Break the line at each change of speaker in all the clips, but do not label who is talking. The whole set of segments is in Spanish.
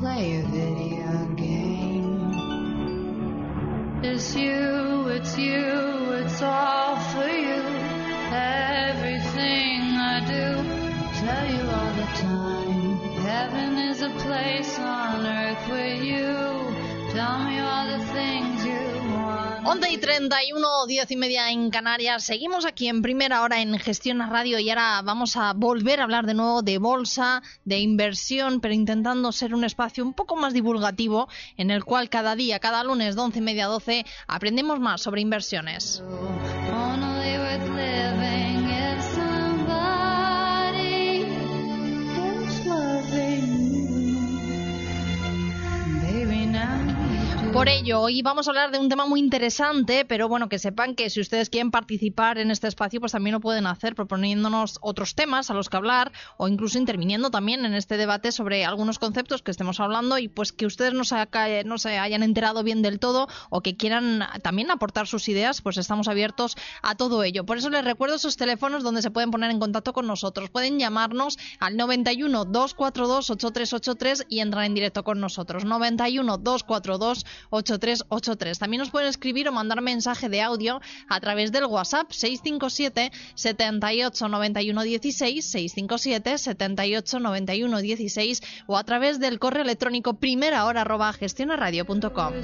play a video game. It's you, it's you, it's all for you. Everything I do, tell you all the time. Heaven is a place on earth with you. Tell me all the things you want.
11 y 31, 10 y media en Canarias. Seguimos aquí en primera hora en Gestión Radio y ahora vamos a volver a hablar de nuevo de bolsa, de inversión, pero intentando ser un espacio un poco más divulgativo en el cual cada día, cada lunes de 11 y media a 12, aprendemos más sobre inversiones.
Worth
Por ello, hoy vamos a hablar de un tema muy interesante, pero bueno, que sepan que si ustedes quieren participar en este espacio, pues también lo pueden hacer proponiéndonos otros temas a los que hablar o incluso interviniendo también en este debate sobre algunos conceptos que estemos hablando y pues que ustedes no se, no se hayan enterado bien del todo o que quieran también aportar sus ideas, pues estamos abiertos a todo ello. Por eso les recuerdo esos teléfonos donde se pueden poner en contacto con nosotros. Pueden llamarnos al 91 242 8383 y entrar en directo con nosotros. 91 242 8383. También nos pueden escribir o mandar mensaje de audio a través del WhatsApp 657 78 91 16 657 78 91 16 o a través del correo electrónico primera hora arroba gestionaradio.com.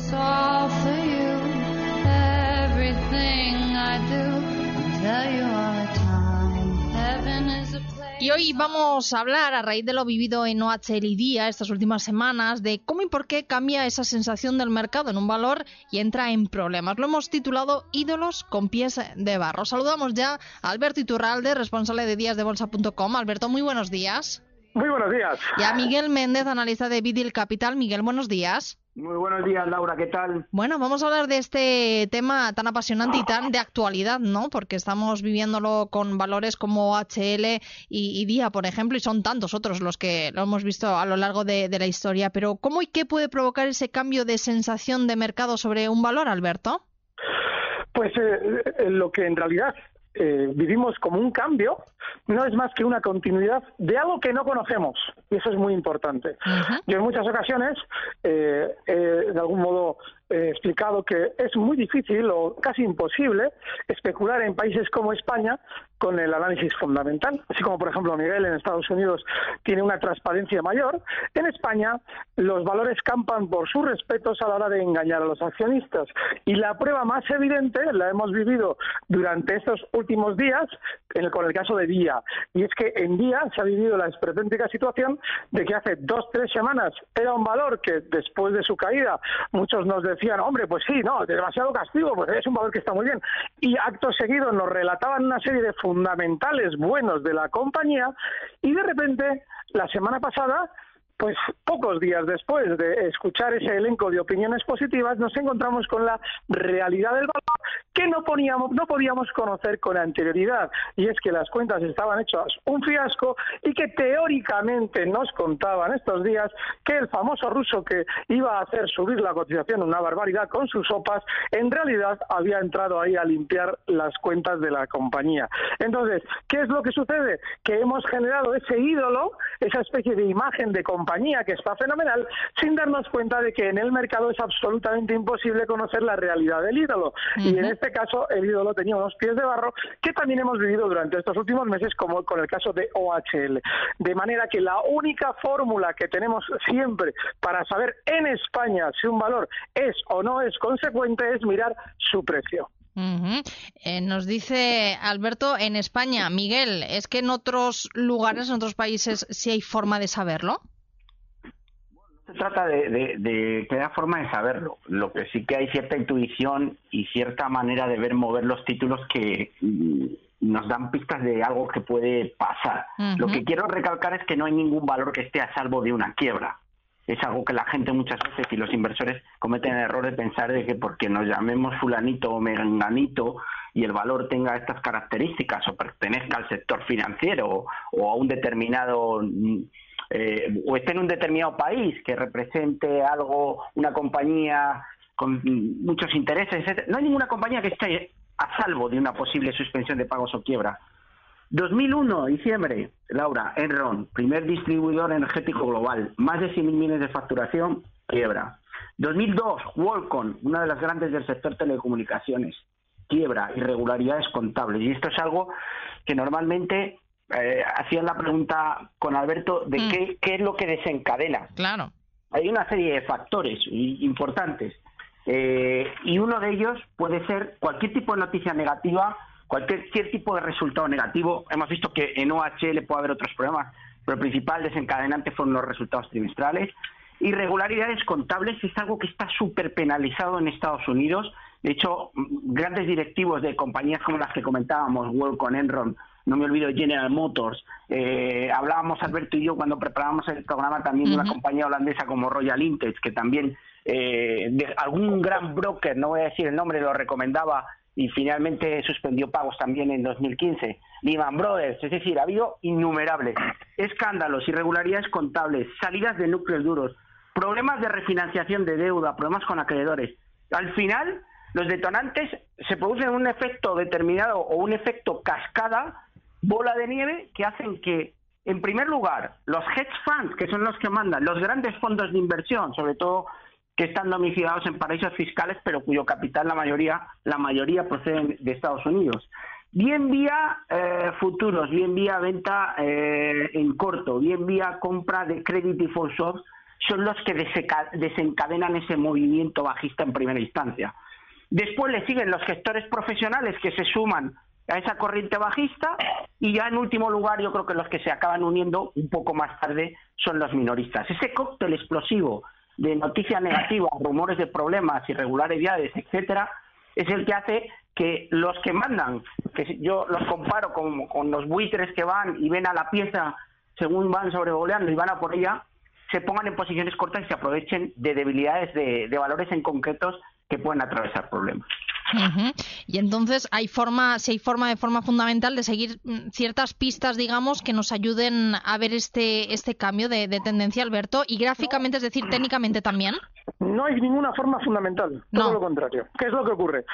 Everything I do, I tell you all the time. Heaven is.
Y hoy vamos a hablar, a raíz de lo vivido en OHL y Día estas últimas semanas, de cómo y por qué cambia esa sensación del mercado en un valor y entra en problemas. Lo hemos titulado Ídolos con pies de barro. Saludamos ya a Alberto Iturralde, responsable de díasdebolsa.com. Alberto, muy buenos días.
Muy buenos días.
Y a Miguel Méndez, analista de Vidil Capital. Miguel, buenos días.
Muy buenos días, Laura, ¿qué tal?
Bueno, vamos a hablar de este tema tan apasionante y tan de actualidad, ¿no? Porque estamos viviéndolo con valores como HL y, y Día, por ejemplo, y son tantos otros los que lo hemos visto a lo largo de, de la historia. Pero, ¿cómo y qué puede provocar ese cambio de sensación de mercado sobre un valor, Alberto?
Pues eh, eh, lo que en realidad eh, vivimos como un cambio no es más que una continuidad de algo que no conocemos y eso es muy importante. Yo en muchas ocasiones eh, he de algún modo he explicado que es muy difícil o casi imposible especular en países como España con el análisis fundamental. Así como, por ejemplo, Miguel en Estados Unidos tiene una transparencia mayor, en España los valores campan por sus respetos a la hora de engañar a los accionistas. Y la prueba más evidente la hemos vivido durante estos últimos días en el- con el caso de Día. Y es que en Día se ha vivido la esperpéntica situación de que hace dos, tres semanas era un valor que después de su caída muchos nos decían, hombre, pues sí, no, demasiado castigo, pues es un valor que está muy bien. Y acto seguido nos relataban una serie de fundamentales buenos de la compañía y de repente, la semana pasada, pues pocos días después de escuchar ese elenco de opiniones positivas, nos encontramos con la realidad del valor que no, poníamos, no podíamos conocer con anterioridad. Y es que las cuentas estaban hechas un fiasco y que teóricamente nos contaban estos días que el famoso ruso que iba a hacer subir la cotización una barbaridad con sus sopas, en realidad había entrado ahí a limpiar las cuentas de la compañía. Entonces, ¿qué es lo que sucede? Que hemos generado ese ídolo, esa especie de imagen de compañía que está fenomenal, sin darnos cuenta de que en el mercado es absolutamente imposible conocer la realidad del ídolo. Y en este caso, el ídolo tenía unos pies de barro que también hemos vivido durante estos últimos meses, como con el caso de OHL. De manera que la única fórmula que tenemos siempre para saber en España si un valor es o no es consecuente es mirar su precio.
Eh, nos dice Alberto, en España, Miguel, ¿es que en otros lugares, en otros países, sí hay forma de saberlo?
Se trata de, que haya forma de saberlo. Lo que sí que hay cierta intuición y cierta manera de ver mover los títulos que mm, nos dan pistas de algo que puede pasar. Lo que quiero recalcar es que no hay ningún valor que esté a salvo de una quiebra. Es algo que la gente muchas veces y los inversores cometen el error de pensar de que porque nos llamemos fulanito o menganito y el valor tenga estas características o pertenezca al sector financiero o, a un determinado eh, o esté en un determinado país que represente algo, una compañía con muchos intereses, No hay ninguna compañía que esté a salvo de una posible suspensión de pagos o quiebra. 2001, diciembre, Laura, Enron, primer distribuidor energético global, más de 100.000 millones de facturación, quiebra. 2002, Walcon, una de las grandes del sector telecomunicaciones, quiebra, irregularidades contables. Y esto es algo que normalmente eh, hacían la pregunta con Alberto de mm. qué, qué es lo que desencadena.
Claro.
Hay una serie de factores importantes eh, y uno de ellos puede ser cualquier tipo de noticia negativa, cualquier, tipo de resultado negativo. Hemos visto que en OHL puede haber otros problemas, pero el principal desencadenante fueron los resultados trimestrales. Irregularidades contables es algo que está súper penalizado en Estados Unidos. De hecho, grandes directivos de compañías como las que comentábamos, con Enron, no me olvido General Motors, eh, hablábamos Alberto y yo cuando preparábamos el programa también de una compañía holandesa como Royal Intex, que también eh, de algún gran broker, no voy a decir el nombre, lo recomendaba y finalmente suspendió pagos también en 2015. Lehman Brothers, es decir, ha habido innumerables escándalos, irregularidades contables, salidas de núcleos duros, problemas de refinanciación de deuda, problemas con acreedores. Al final, los detonantes se producen un efecto determinado o un efecto cascada, bola de nieve, que hacen que, en primer lugar, los hedge funds, que son los que mandan, los grandes fondos de inversión, sobre todo que están domiciliados en paraísos fiscales, pero cuyo capital la mayoría, la mayoría proceden de Estados Unidos. Bien vía eh, futuros, bien vía venta eh, en corto, bien vía compra de credit default swaps, son los que desencadenan ese movimiento bajista en primera instancia. Después le siguen los gestores profesionales que se suman a esa corriente bajista y ya en último lugar yo creo que los que se acaban uniendo un poco más tarde son los minoristas. Ese cóctel explosivo de noticias negativas, rumores de problemas, irregularidades, etcétera, es el que hace que los que mandan, que yo los comparo con, con los buitres que van y ven a la pieza según van sobrevoleando y van a por ella, se pongan en posiciones cortas y se aprovechen de debilidades de, de valores en concretos que pueden atravesar problemas.
Y entonces hay forma, si hay forma de forma fundamental de seguir mm, ciertas pistas, digamos, que nos ayuden a ver este este cambio de, tendencia, Alberto, y gráficamente, es decir, técnicamente también.
No hay ninguna forma fundamental, todo lo contrario. ¿Qué es lo que ocurre?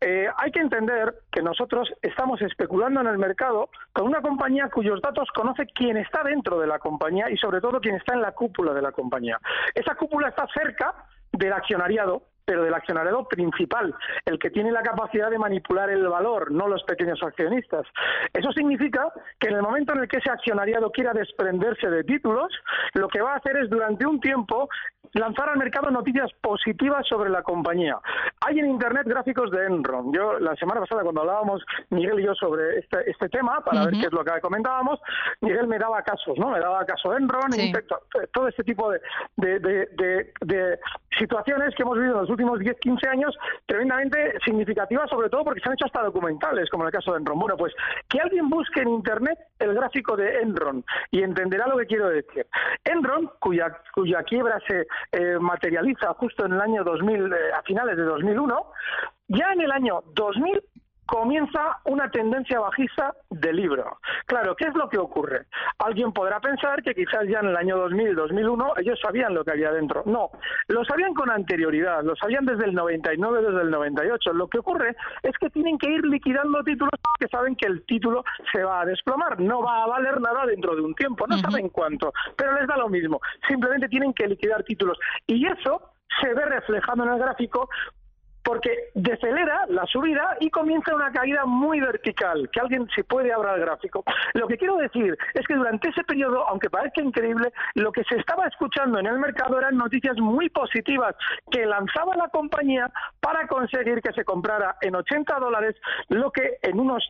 Eh, hay que entender que nosotros estamos especulando en el mercado con una compañía cuyos datos conoce quién está dentro de la compañía y sobre todo quién está en la cúpula de la compañía. Esa cúpula está cerca del accionariado pero del accionariado principal, el que tiene la capacidad de manipular el valor, no los pequeños accionistas. Eso significa que en el momento en el que ese accionariado quiera desprenderse de títulos, lo que va a hacer es durante un tiempo lanzar al mercado noticias positivas sobre la compañía. Hay en Internet gráficos de Enron. Yo la semana pasada cuando hablábamos Miguel y yo sobre este, este tema, para ver qué es lo que comentábamos, Miguel me daba casos, ¿no? Me daba caso Enron, todo este tipo de, de, de, situaciones que hemos vivido en los últimos 10, 15 años tremendamente significativas, sobre todo porque se han hecho hasta documentales, como en el caso de Enron. Bueno, pues que alguien busque en Internet el gráfico de Enron y entenderá lo que quiero decir. Enron, cuya, cuya quiebra se eh, materializa justo en el año 2000, eh, a finales de 2001, ya en el año 2000 comienza una tendencia bajista de libro. Claro, ¿qué es lo que ocurre? Alguien podrá pensar que quizás ya en el año 2000, 2001, ellos sabían lo que había dentro. No, lo sabían con anterioridad, lo sabían desde el 99, desde el 98. Lo que ocurre es que tienen que ir liquidando títulos que saben que el título se va a desplomar, no va a valer nada dentro de un tiempo, no saben cuánto, pero les da lo mismo. Simplemente tienen que liquidar títulos. Y eso se ve reflejado en el gráfico porque decelera la subida y comienza una caída muy vertical, que alguien se puede abrir el gráfico. Lo que quiero decir es que durante ese periodo, aunque parezca increíble, lo que se estaba escuchando en el mercado eran noticias muy positivas que lanzaba la compañía para conseguir que se comprara en 80 dólares lo que en unos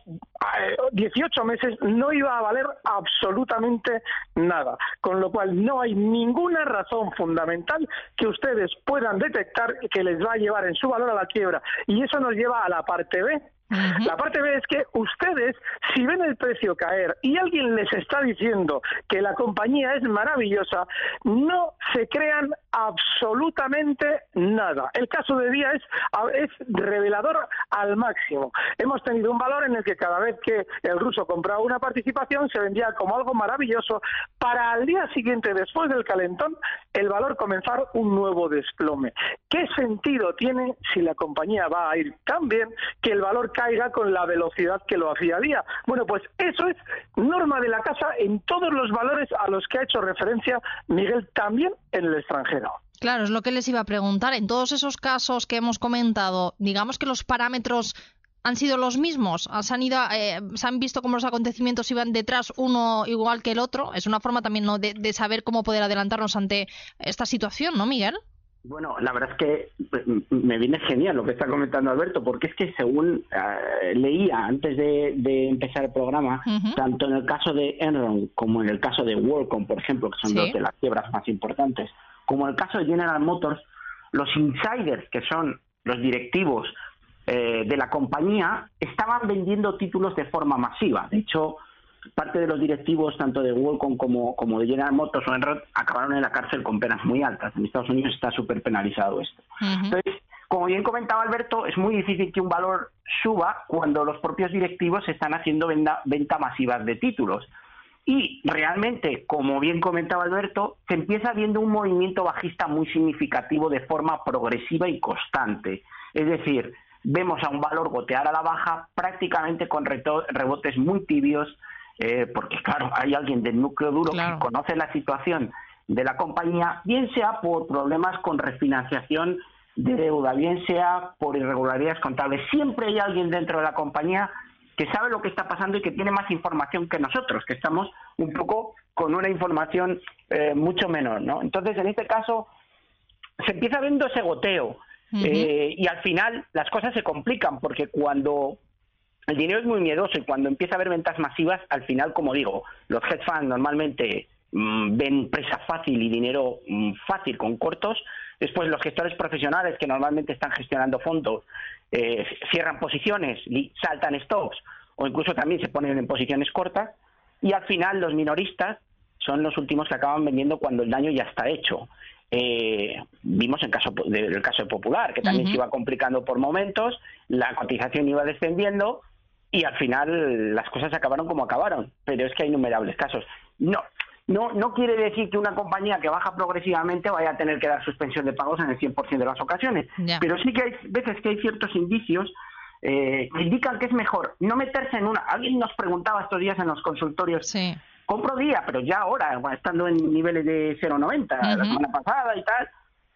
18 eh, meses no iba a valer absolutamente nada. Con lo cual no hay ninguna razón fundamental que ustedes puedan detectar que les va a llevar en su valor a la quiebra. Y eso nos lleva a la parte B, la parte B es que ustedes, si ven el precio caer y alguien les está diciendo que la compañía es maravillosa, no se crean absolutamente nada. El caso de Día es, es revelador al máximo. Hemos tenido un valor en el que cada vez que el ruso compraba una participación se vendía como algo maravilloso para al día siguiente, después del calentón, el valor comenzar un nuevo desplome. ¿Qué sentido tiene si la compañía va a ir tan bien que el valor caiga con la velocidad que lo hacía día. Bueno, pues eso es norma de la casa en todos los valores a los que ha hecho referencia Miguel también en el extranjero.
Claro, es lo que les iba a preguntar. En todos esos casos que hemos comentado, digamos que los parámetros han sido los mismos, se han, ido, eh, se han visto cómo los acontecimientos iban detrás uno igual que el otro. Es una forma también ¿no? de, de saber cómo poder adelantarnos ante esta situación, ¿no, Miguel?
Bueno, la verdad es que me viene genial lo que está comentando Alberto, porque es que según eh, leía antes de, empezar el programa, tanto en el caso de Enron como en el caso de WorldCom, por ejemplo, que son dos de las quiebras más importantes, como en el caso de General Motors, los insiders, que son los directivos eh, de la compañía, estaban vendiendo títulos de forma masiva. De hecho, parte de los directivos, tanto de Qualcomm como, como de General Motors o Enron, acabaron en la cárcel con penas muy altas. En Estados Unidos está súper penalizado esto. Entonces, como bien comentaba Alberto, es muy difícil que un valor suba cuando los propios directivos están haciendo venta, venta masiva de títulos. Y realmente, como bien comentaba Alberto, se empieza viendo un movimiento bajista muy significativo de forma progresiva y constante. Es decir, vemos a un valor gotear a la baja prácticamente con rebotes muy tibios, eh, porque claro, hay alguien del núcleo duro que conoce la situación de la compañía, bien sea por problemas con refinanciación de deuda, bien sea por irregularidades contables. Siempre hay alguien dentro de la compañía que sabe lo que está pasando y que tiene más información que nosotros, que estamos un poco con una información eh, mucho menor, ¿no? Entonces, en este caso, se empieza viendo ese goteo eh, y al final las cosas se complican porque cuando el dinero es muy miedoso y cuando empieza a haber ventas masivas, al final, como digo, los hedge funds normalmente mm, ven presa fácil y dinero mm, fácil con cortos. Después los gestores profesionales que normalmente están gestionando fondos eh, cierran posiciones, saltan stocks o incluso también se ponen en posiciones cortas. Y al final los minoristas son los últimos que acaban vendiendo cuando el daño ya está hecho. Eh, vimos el caso del caso de Popular, que también se iba complicando por momentos, la cotización iba descendiendo y al final las cosas acabaron como acabaron, pero es que hay innumerables casos. No, no, no quiere decir que una compañía que baja progresivamente vaya a tener que dar suspensión de pagos en el 100% de las ocasiones, pero sí que hay veces que hay ciertos indicios eh, que indican que es mejor no meterse en una... Alguien nos preguntaba estos días en los consultorios, compro día, pero ya ahora, estando en niveles de 0,90 la semana pasada y tal,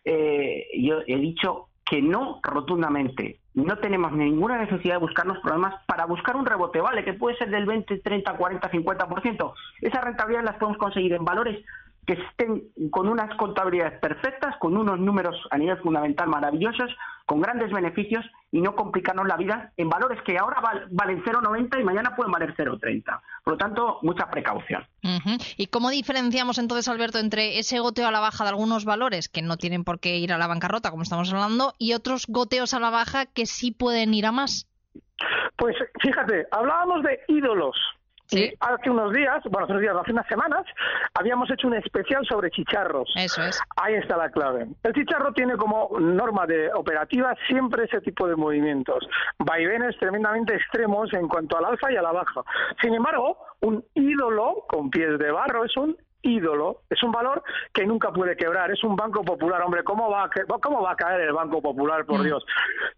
eh, yo he dicho que no rotundamente no tenemos ninguna necesidad de buscarnos problemas para buscar un rebote, ¿vale? Que puede ser del 20, 30, 40, 50%. Esas rentabilidades las podemos conseguir en valores que estén con unas contabilidades perfectas, con unos números a nivel fundamental maravillosos, con grandes beneficios y no complicarnos la vida en valores que ahora valen 0,90 y mañana pueden valer 0,30. Por lo tanto, mucha precaución.
¿Y cómo diferenciamos entonces, Alberto, entre ese goteo a la baja de algunos valores que no tienen por qué ir a la bancarrota, como estamos hablando, y otros goteos a la baja que sí pueden ir a más?
Pues fíjate, hablábamos de ídolos. Y hace unos días, bueno, hace unos días, hace unas semanas, habíamos hecho un especial sobre chicharros.
Eso es.
Ahí está la clave. El chicharro tiene como norma de operativa siempre ese tipo de movimientos. Vaivenes tremendamente extremos en cuanto al alfa y a la baja. Sin embargo, un ídolo con pies de barro es un ídolo, es un valor que nunca puede quebrar, es un banco popular, hombre, ¿cómo va a, cómo va a caer el Banco Popular, por mm. Dios?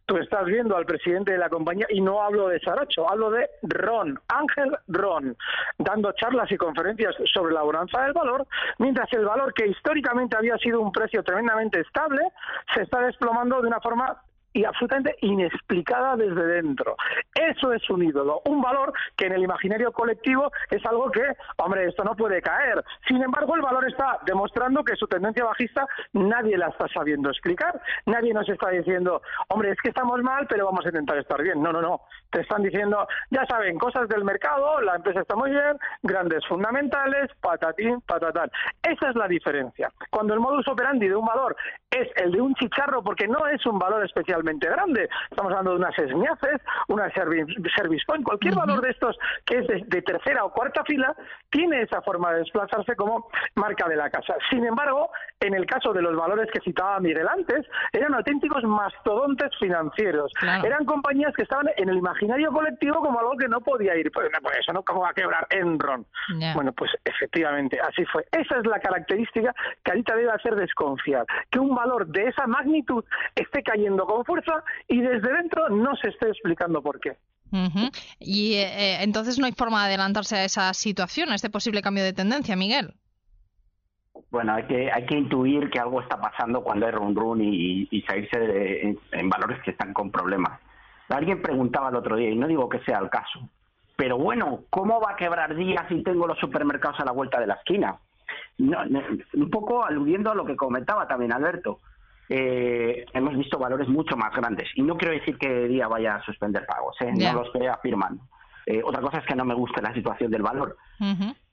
Tú estás viendo al presidente de la compañía y no hablo de Saracho, hablo de Ron, Ángel Ron, dando charlas y conferencias sobre la bonanza del valor, mientras el valor que históricamente había sido un precio tremendamente estable se está desplomando de una forma y absolutamente inexplicada desde dentro. Eso es un ídolo, un valor que en el imaginario colectivo es algo que, hombre, esto no puede caer. Sin embargo, el valor está demostrando que su tendencia bajista nadie la está sabiendo explicar. Nadie nos está diciendo, hombre, es que estamos mal, pero vamos a intentar estar bien. No, no, no. Te están diciendo, ya saben, cosas del mercado, la empresa está muy bien, grandes fundamentales, patatín, patatán. Esa es la diferencia. Cuando el modus operandi de un valor es el de un chicharro, porque no es un valor especial grande. Estamos hablando de unas esmiaces, una service, point, cualquier valor de estos que es de, tercera o cuarta fila tiene esa forma de desplazarse como marca de la casa. Sin embargo, en el caso de los valores que citaba Miguel antes, eran auténticos mastodontes financieros. Eran compañías que estaban en el imaginario colectivo como algo que no podía ir. Pues, pues eso no, ¿cómo va a quebrar Enron? Bueno, pues efectivamente, así fue. Esa es la característica que ahorita debe hacer desconfiar. Que un valor de esa magnitud esté cayendo con fuerza y desde dentro no se esté explicando por qué.
Y eh, eh, entonces no hay forma de adelantarse a esa situación, a este posible cambio de tendencia, Miguel.
Bueno, hay que, hay que intuir que algo está pasando cuando hay run run y, y salirse en, valores que están con problemas. Alguien preguntaba el otro día, y no digo que sea el caso, pero bueno, ¿cómo va a quebrar días si tengo los supermercados a la vuelta de la esquina? un poco aludiendo a lo que comentaba también Alberto eh, hemos visto valores mucho más grandes. Y no quiero decir que día vaya a suspender pagos, ¿eh? no lo estoy afirmando. Eh, otra cosa es que no me gusta la situación del valor.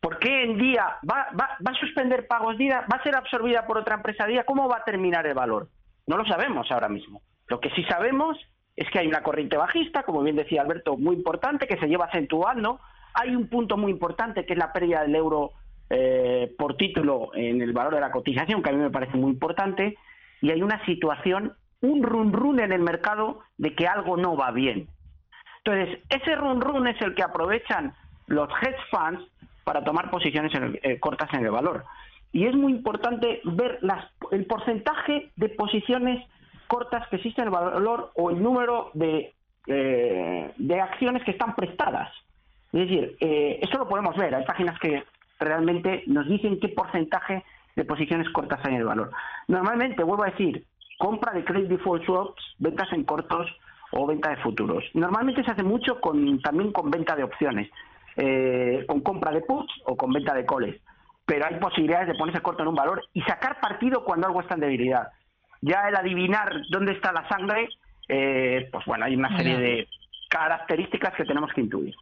¿Por qué en día va, va, va, a suspender pagos día? ¿Va a ser absorbida por otra empresa día? ¿Cómo va a terminar el valor? No lo sabemos ahora mismo. Lo que sí sabemos es que hay una corriente bajista, como bien decía Alberto, muy importante, que se lleva acentuando. Hay un punto muy importante que es la pérdida del euro eh, por título en el valor de la cotización, que a mí me parece muy importante y hay una situación, un run run en el mercado de que algo no va bien. Entonces, ese run run es el que aprovechan los hedge funds para tomar posiciones eh, cortas en el valor. Y es muy importante ver las, el porcentaje de posiciones cortas que existen en el valor o el número de, eh, de acciones que están prestadas. Es decir, eh, lo podemos ver. Hay páginas que realmente nos dicen qué porcentaje de posiciones cortas en el valor. Normalmente, vuelvo a decir, compra de credit default swaps, ventas en cortos o venta de futuros. Normalmente se hace mucho con, también con venta de opciones, eh, con compra de puts o con venta de coles. Pero hay posibilidades de ponerse corto en un valor y sacar partido cuando algo está en debilidad. Ya el adivinar dónde está la sangre, eh, pues bueno, hay una serie de características que tenemos que intuir.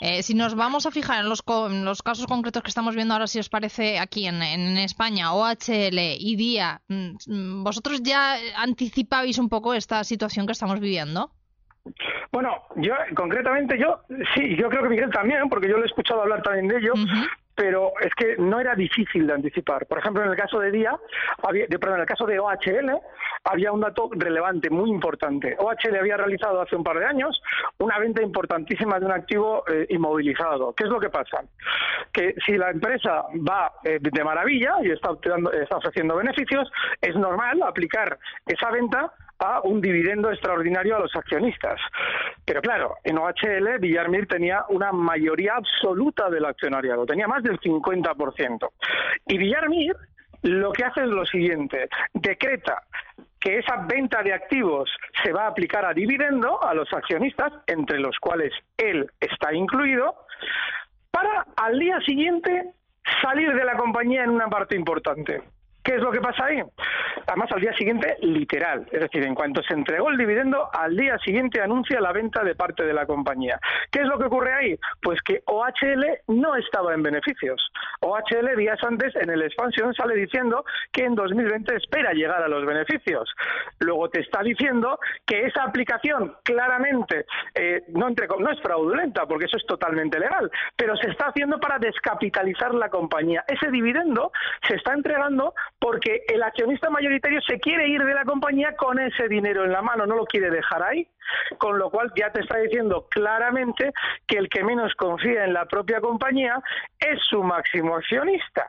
Eh, si nos vamos a fijar en los, los, casos concretos que estamos viendo ahora, si os parece aquí en, en España, OHL y DIA, mm, ¿vosotros ya anticipabais un poco esta situación que estamos viviendo?
Bueno, yo concretamente yo sí, yo creo que Miguel también, porque yo le he escuchado hablar también de ello pero es que no era difícil de anticipar. Por ejemplo, en el caso de Día, había, de, perdón, en el caso de OHL, había un dato relevante, muy importante. OHL había realizado hace un par de años una venta importantísima de un activo eh, inmovilizado. ¿Qué es lo que pasa? Que si la empresa va eh, de maravilla y está, está ofreciendo beneficios, es normal aplicar esa venta un dividendo extraordinario a los accionistas. Pero claro, en OHL Villarmir tenía una mayoría absoluta del accionariado, tenía más del 50%. Y Villarmir lo que hace es lo siguiente, decreta que esa venta de activos se va a aplicar a dividendo a los accionistas, entre los cuales él está incluido, para al día siguiente salir de la compañía en una parte importante. ¿Qué es lo que pasa ahí? Además, al día siguiente, literal. Es decir, en cuanto se entregó el dividendo, al día siguiente anuncia la venta de parte de la compañía. ¿Qué es lo que ocurre ahí? Pues que OHL no estaba en beneficios. OHL días antes en el expansión sale diciendo que en 2020 espera llegar a los beneficios. Luego te está diciendo que esa aplicación claramente eh, no, no es fraudulenta, porque eso es totalmente legal, pero se está haciendo para descapitalizar la compañía. Ese dividendo se está entregando porque el accionista mayoritario se quiere ir de la compañía con ese dinero en la mano, no lo quiere dejar ahí, con lo cual ya te está diciendo claramente que el que menos confía en la propia compañía es su máximo accionista.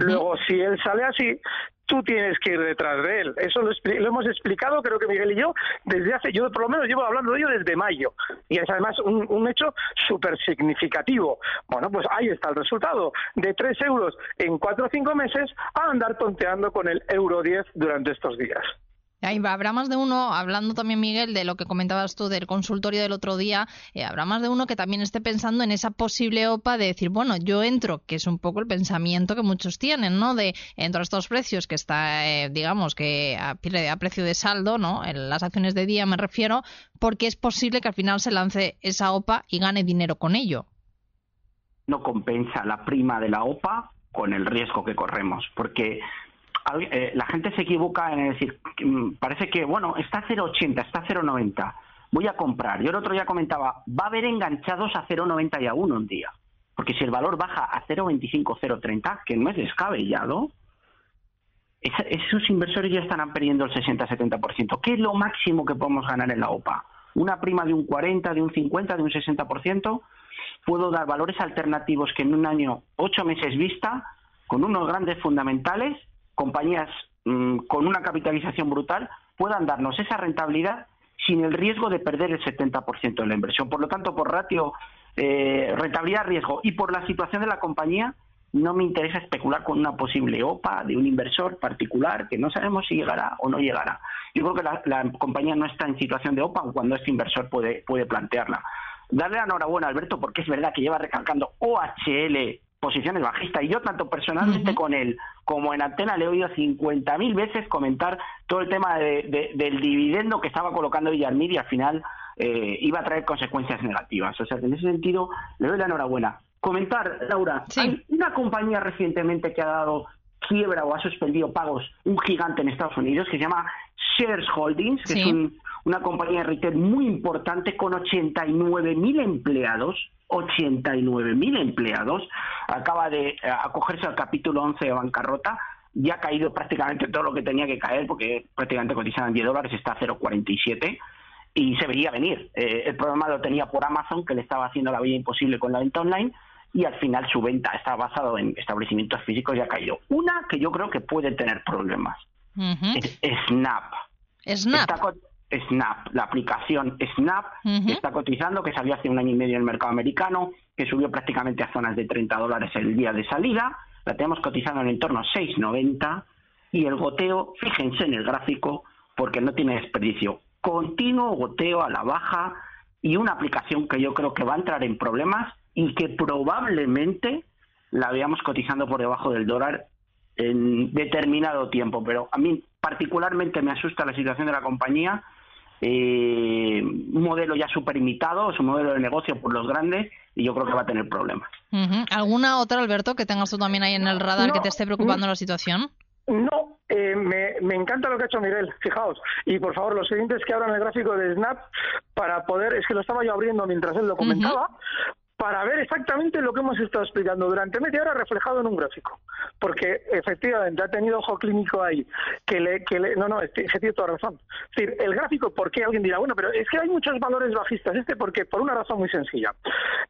Luego, si él sale así, tú tienes que ir detrás de él. Eso lo, hemos explicado, creo que Miguel y yo, desde hace, yo por lo menos llevo hablando de ello desde mayo. Y es además un, un hecho súper significativo. Bueno, pues ahí está el resultado. De 3 euros en 4 o 5 meses a andar tonteando con el euro 10 durante estos días.
Ahí habrá más de uno, hablando también Miguel de lo que comentabas tú del consultorio del otro día, eh, habrá más de uno que también esté pensando en esa posible OPA de decir, bueno, yo entro, que es un poco el pensamiento que muchos tienen, ¿no? De entro a estos precios que está, eh, digamos, que a, a, precio de saldo, ¿no? En las acciones de día me refiero, porque es posible que al final se lance esa OPA y gane dinero con ello.
No compensa la prima de la OPA con el riesgo que corremos, porque eh, la gente se equivoca en decir, mm, parece que, bueno, está a 0,80, está a 0,90, voy a comprar. Yo el otro día comentaba, va a haber enganchados a 0,90 y a 1 un día. Porque si el valor baja a 0,25, 0,30, que no es descabellado, esos inversores ya estarán perdiendo el 60-70%. ¿Qué es lo máximo que podemos ganar en la OPA? ¿Una prima de un 40, de un 50, de un 60%? Puedo dar valores alternativos que en un año, ocho meses vista, con unos grandes fundamentales, compañías mm, con una capitalización brutal puedan darnos esa rentabilidad sin el riesgo de perder el 70% de la inversión. Por lo tanto, por ratio eh, rentabilidad-riesgo y por la situación de la compañía, no me interesa especular con una posible OPA de un inversor particular que no sabemos si llegará o no llegará. Yo creo que la, compañía no está en situación de OPA cuando este inversor puede, puede plantearla. Darle la enhorabuena Alberto porque es verdad que lleva recalcando OHL posiciones bajistas. Y yo, tanto personalmente con él como en Antena, le he oído 50.000 veces comentar todo el tema de, del dividendo que estaba colocando Villarmir y al final eh, iba a traer consecuencias negativas. O sea, que en ese sentido, le doy la enhorabuena. Comentar, Laura, hay una compañía recientemente que ha dado quiebra o ha suspendido pagos, un gigante en Estados Unidos que se llama Shares Holdings, que es una compañía de retail muy importante con 89.000 empleados 89.000 empleados, acaba de eh, acogerse al capítulo 11 de bancarrota, ya ha caído prácticamente todo lo que tenía que caer, porque prácticamente cotizaban 10 dólares, está a 0,47 y se veía venir. Eh, el problema lo tenía por Amazon, que le estaba haciendo la vida imposible con la venta online, y al final su venta está basado en establecimientos físicos y ha caído. Una que yo creo que puede tener problemas es Snap.
Snap.
Snap, la aplicación Snap, que está cotizando, que salió hace un año y medio en el mercado americano, que subió prácticamente a zonas de 30 dólares el día de salida, la tenemos cotizando en el entorno 6,90 y el goteo, fíjense en el gráfico, porque no tiene desperdicio, continuo goteo a la baja y una aplicación que yo creo que va a entrar en problemas y que probablemente la veamos cotizando por debajo del dólar en determinado tiempo, pero a mí particularmente me asusta la situación de la compañía eh, un modelo ya súper imitado, es un modelo de negocio por los grandes y yo creo que va a tener problemas.
¿Alguna otra, Alberto, que tengas tú también ahí en el radar que te esté preocupando la situación?
No, eh, me, me, encanta lo que ha hecho Miguel, fijaos. Y por favor, los siguientes que abran el gráfico de Snap para poder, es que lo estaba yo abriendo mientras él lo comentaba, para ver exactamente lo que hemos estado explicando durante media hora reflejado en un gráfico. Porque efectivamente ha tenido ojo clínico ahí, que le, que le, no, no, este, tiene toda razón. Es decir, el gráfico, ¿por qué? Alguien dirá, bueno, pero es que hay muchos valores bajistas. Este, porque Por una razón muy sencilla.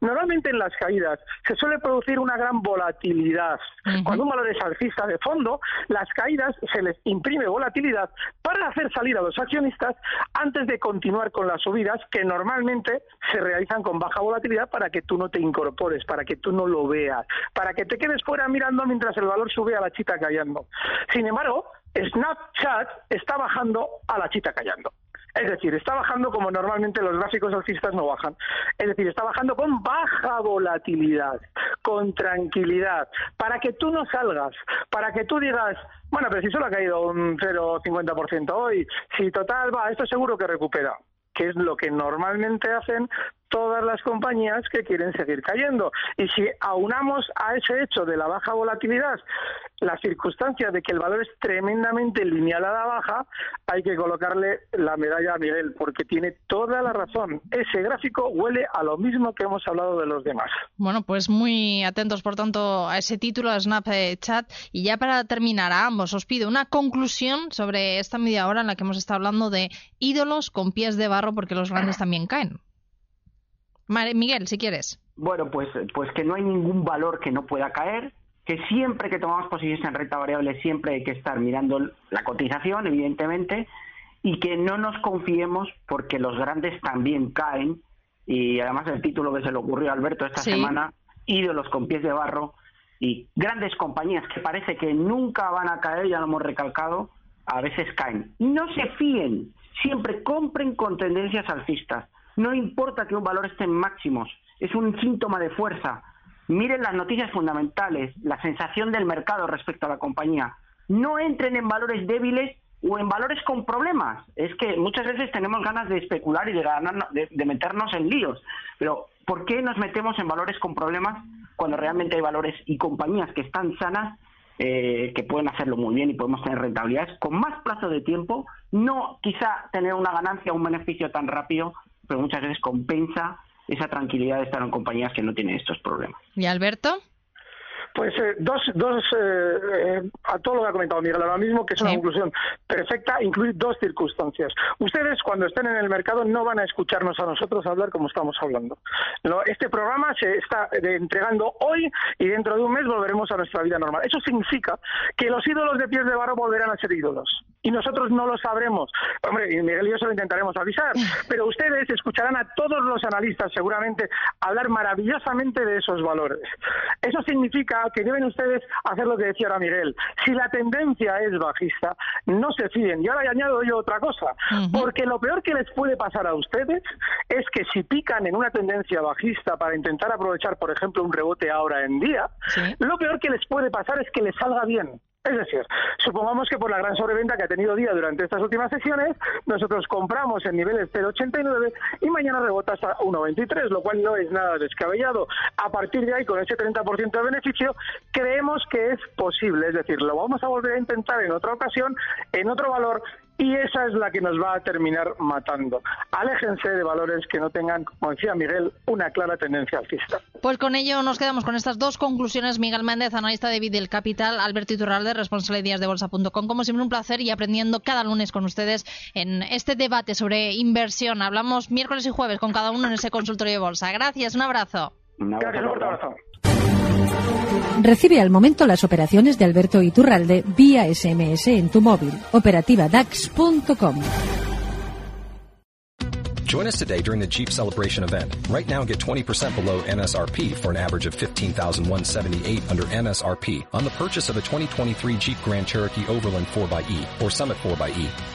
Normalmente en las caídas se suele producir una gran volatilidad. Cuando un valor es alcista de fondo, las caídas se les imprime volatilidad para hacer salir a los accionistas antes de continuar con las subidas que normalmente se realizan con baja volatilidad para que tú no te incorpores, para que tú no lo veas, para que te quedes fuera mirando mientras el valor sube a la chita callando. Sin embargo, Snapchat está bajando a la chita callando. Es decir, está bajando como normalmente los gráficos alcistas no bajan. Es decir, está bajando con baja volatilidad. con tranquilidad, para que tú no salgas, para que tú digas, bueno, pero si solo ha caído un 0,50% hoy, si total va, esto seguro que recupera que es lo que normalmente hacen todas las compañías que quieren seguir cayendo. Y si aunamos a ese hecho de la baja volatilidad la circunstancia de que el valor es tremendamente lineal a la baja, hay que colocarle la medalla a Miguel, porque tiene toda la razón. Ese gráfico huele a lo mismo que hemos hablado de los demás.
Bueno, pues muy atentos, por tanto, a ese título de Snapchat. Y ya para terminar, a ambos os pido una conclusión sobre esta media hora en la que hemos estado hablando de ídolos con pies de barro, porque los grandes también caen. Miguel, si quieres.
Bueno, pues, pues que no hay ningún valor que no pueda caer, que siempre que tomamos posiciones en renta variable siempre hay que estar mirando la cotización, evidentemente, y que no nos confiemos porque los grandes también caen, y además el título que se le ocurrió a Alberto esta semana, ídolos con pies de barro, y grandes compañías que parece que nunca van a caer, ya lo hemos recalcado, a veces caen. No se fíen, siempre compren con tendencias alcistas no importa que un valor esté en máximos, es un síntoma de fuerza. Miren las noticias fundamentales, la sensación del mercado respecto a la compañía. No entren en valores débiles o en valores con problemas. Es que muchas veces tenemos ganas de especular y de, de, meternos en líos. Pero ¿por qué nos metemos en valores con problemas cuando realmente hay valores y compañías que están sanas eh, que pueden hacerlo muy bien y podemos tener rentabilidades con más plazo de tiempo, no quizá tener una ganancia o un beneficio tan rápido, pero muchas veces compensa esa tranquilidad de estar en compañías que no tienen estos problemas.
¿Y Alberto?
Pues eh, dos, dos eh, eh, a todo lo que ha comentado Miguel ahora mismo, que es una conclusión perfecta, incluir dos circunstancias. Ustedes cuando estén en el mercado no van a escucharnos a nosotros hablar como estamos hablando. este programa se está entregando hoy y dentro de un mes volveremos a nuestra vida normal. Eso significa que los ídolos de pies de barro volverán a ser ídolos y nosotros no lo sabremos. Hombre, y Miguel y yo se lo intentaremos avisar, pero ustedes escucharán a todos los analistas seguramente hablar maravillosamente de esos valores. Eso significa que deben ustedes hacer lo que decía ahora Miguel. Si la tendencia es bajista, no se fíen. Y ahora añado yo otra cosa, porque lo peor que les puede pasar a ustedes es que si pican en una tendencia bajista para intentar aprovechar, por ejemplo, un rebote ahora en día, lo peor que les puede pasar es que les salga bien. Es decir, supongamos que por la gran sobreventa que ha tenido día durante estas últimas sesiones, nosotros compramos en niveles 0,89 y mañana rebota hasta 1,23, lo cual no es nada descabellado. A partir de ahí, con ese 30% de beneficio, creemos que es posible. Es decir, lo vamos a volver a intentar en otra ocasión, en otro valor, y esa es la que nos va a terminar matando. Aléjense de valores que no tengan, como decía Miguel, una clara tendencia alcista.
Pues con ello nos quedamos con estas dos conclusiones. Miguel Méndez, analista de Videl Capital, Alberto Iturralde, responsable de días de bolsa.com. Como siempre, un placer y aprendiendo cada lunes con ustedes en este debate sobre inversión. Hablamos miércoles y jueves con cada uno en ese consultorio de bolsa. Gracias, un abrazo.
Gracias, un abrazo.
Recibe al momento las operaciones de Alberto Iturralde vía SMS en tu móvil. Operativa DAX.com.
Join us today during the Jeep Celebration event. Right now, get 20% below MSRP for an average of 15178 under MSRP on the purchase of a 2023 Jeep Grand Cherokee Overland 4xE or Summit 4xE.